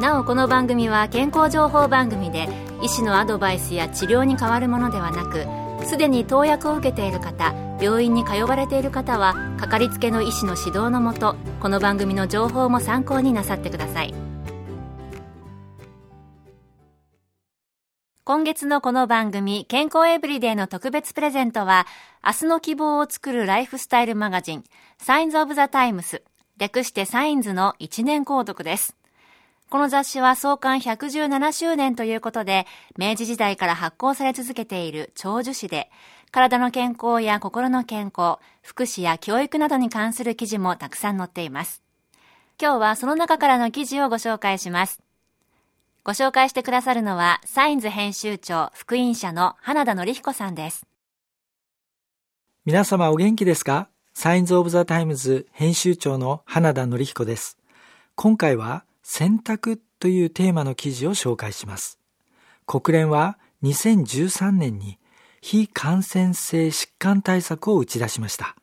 なおこの番組は健康情報番組で医師のアドバイスや治療に変わるものではなくすでに投薬を受けている方病院に通われている方はかかりつけの医師の指導のもとこの番組の情報も参考になさってください。今月のこの番組健康エブリデイの特別プレゼントは明日の希望を作るライフスタイルマガジンサインズ・オブ・ザ・タイムス略してサインズの1年購読です。この雑誌は創刊117周年ということで、明治時代から発行され続けている長寿誌で、体の健康や心の健康、福祉や教育などに関する記事もたくさん載っています。今日はその中からの記事をご紹介します。ご紹介してくださるのは、 Signs 編集長、福音社の花田則彦さんです。皆様お元気ですか？ Signs of the Times 編集長の花田則彦です。今回は選択というテーマの記事を紹介します。国連は2013年に非感染性疾患対策を打ち出しました。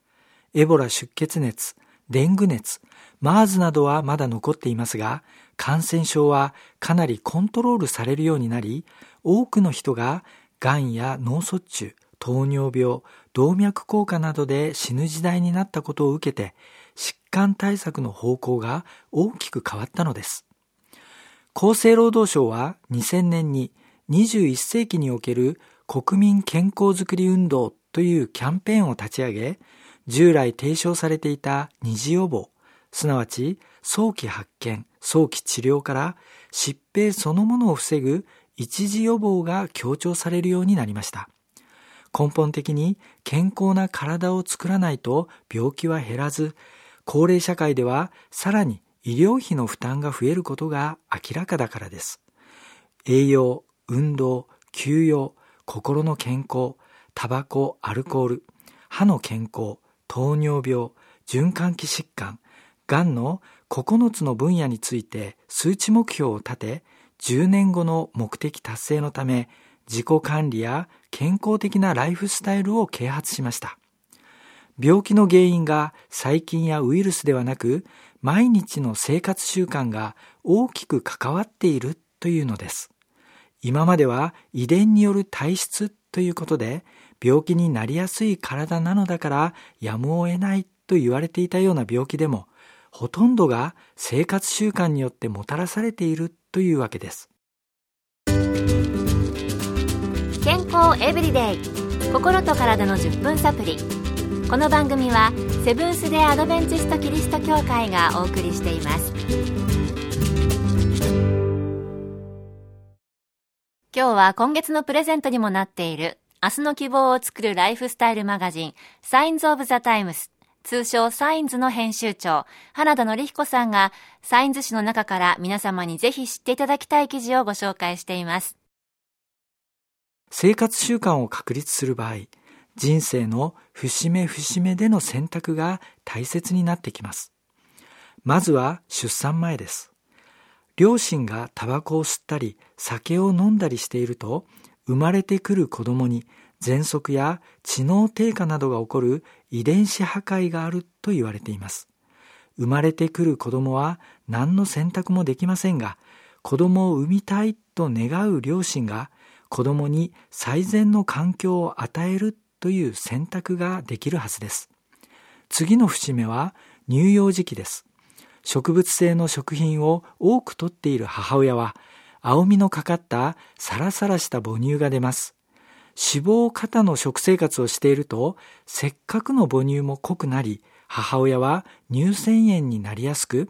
エボラ出血熱、デング熱、マーズなどはまだ残っていますが、感染症はかなりコントロールされるようになり、多くの人ががんや脳卒中、糖尿病、動脈硬化などで死ぬ時代になったことを受けて、患対策の方向が大きく変わったのです。厚生労働省は2000年に21世紀における国民健康づくり運動というキャンペーンを立ち上げ、従来提唱されていた二次予防、すなわち早期発見、早期治療から疾病そのものを防ぐ一時予防が強調されるようになりました。根本的に健康な体を作らないと病気は減らず、高齢社会ではさらに医療費の負担が増えることが明らかだからです。栄養、運動、休養、心の健康、タバコ、アルコール、歯の健康、糖尿病、循環器疾患、がんの9つの分野について数値目標を立て、10年後の目的達成のため、自己管理や健康的なライフスタイルを啓発しました。病気の原因が細菌やウイルスではなく、毎日の生活習慣が大きく関わっているというのです。今までは遺伝による体質ということで、病気になりやすい体なのだからやむを得ないと言われていたような病気でも、ほとんどが生活習慣によってもたらされているというわけです。健康エブリデイ心と体の10分サプリこの番組はセブンス・デ・アドベンチスト・キリスト教会がお送りしています今日は今月のプレゼントにもなっている明日の希望を作るライフスタイルマガジンサインズ・オブ・ザ・タイムス通称サインズの編集長、花田則彦さんが、サインズ誌の中から皆様にぜひ知っていただきたい記事をご紹介しています。生活習慣を確立する場合、人生の節目節目での選択が大切になってきます。まずは出産前です。両親がタバコを吸ったり酒を飲んだりしていると生まれてくる子供に喘息や知能低下などが起こる遺伝子破壊があると言われています。生まれてくる子供は何の選択もできませんが、子供を産みたいと願う両親が子供に最善の環境を与えるという選択ができるはずです。次の節目は乳幼児期です。植物性の食品を多くとっている母親は、青みのかかったサラサラした母乳が出ます。脂肪過多の食生活をしていると、せっかくの母乳も濃くなり、母親は乳腺炎になりやすく、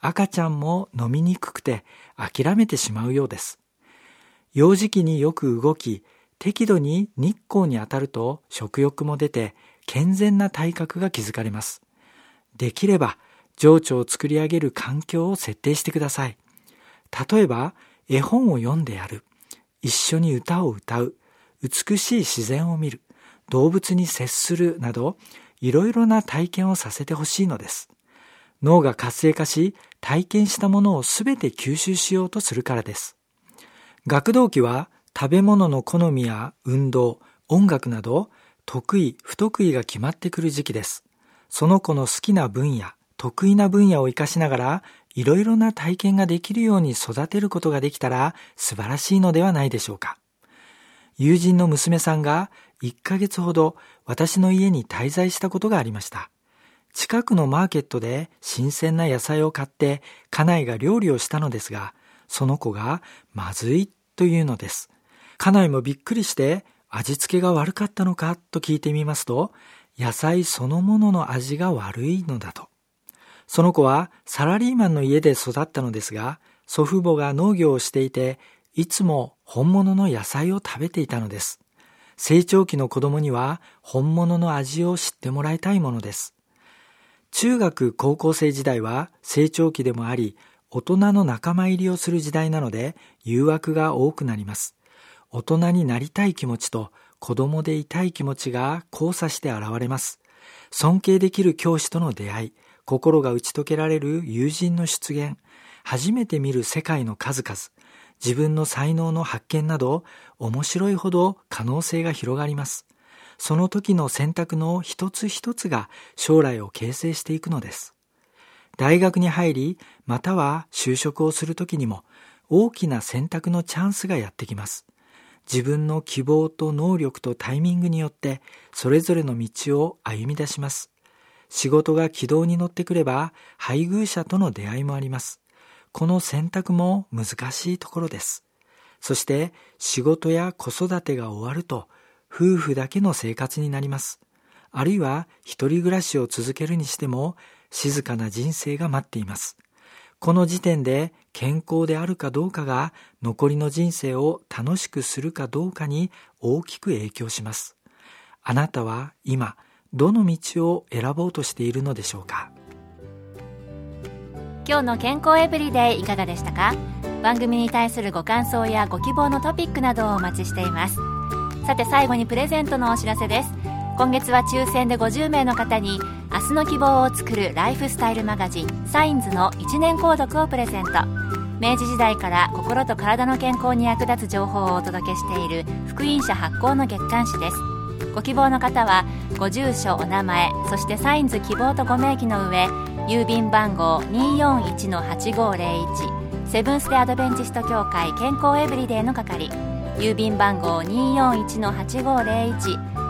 赤ちゃんも飲みにくくて諦めてしまうようです。幼児期によく動き、適度に日光に当たると食欲も出て健全な体格が築かれます。できれば情緒を作り上げる環境を設定してください。例えば絵本を読んでやる。一緒に歌を歌う。美しい自然を見る、動物に接するなど、いろいろな体験をさせてほしいのです。脳が活性化し、体験したものをすべて吸収しようとするからです。学童期は食べ物の好みや運動、音楽など得意、不得意が決まってくる時期です。その子の好きな分野、得意な分野を活かしながら、いろいろな体験ができるように育てることができたら素晴らしいのではないでしょうか。友人の娘さんが1ヶ月ほど私の家に滞在したことがありました。近くのマーケットで新鮮な野菜を買って家内が料理をしたのですが、その子がまずいというのです。家内もびっくりして味付けが悪かったのか？と聞いてみますと、野菜そのものの味が悪いのだと。その子はサラリーマンの家で育ったのですが、祖父母が農業をしていて、いつも本物の野菜を食べていたのです。成長期の子供には本物の味を知ってもらいたいものです。中学高校生時代は成長期でもあり、大人の仲間入りをする時代なので誘惑が多くなります。大人になりたい気持ちと子供でいたい気持ちが交差して現れます。尊敬できる教師との出会い、心が打ち解けられる友人の出現、初めて見る世界の数々、自分の才能の発見など、面白いほど可能性が広がります。その時の選択の一つ一つが将来を形成していくのです。大学に入り、または就職をする時にも、大きな選択のチャンスがやってきます。自分の希望と能力とタイミングによって、それぞれの道を歩み出します。仕事が軌道に乗ってくれば、配偶者との出会いもあります。この選択も難しいところです。そして仕事や子育てが終わると夫婦だけの生活になります。あるいは一人暮らしを続けるにしても静かな人生が待っています。この時点で健康であるかどうかが残りの人生を楽しくするかどうかに大きく影響します。あなたは今どの道を選ぼうとしているのでしょうか？今日の健康エブリデイいかがでしたか？番組に対するご感想やご希望のトピックなどをお待ちしています。さて最後にプレゼントのお知らせです。今月は抽選で50名の方に明日の希望を作るライフスタイルマガジンサインズの1年購読をプレゼント。明治時代から心と体の健康に役立つ情報をお届けしている福音社発行の月刊誌です。ご希望の方はご住所お名前そしてサインズ希望とご名義の上郵便番号241-8501セブンス・デ・アドベンチスト協会健康エブリデイの係。郵便番号241-8501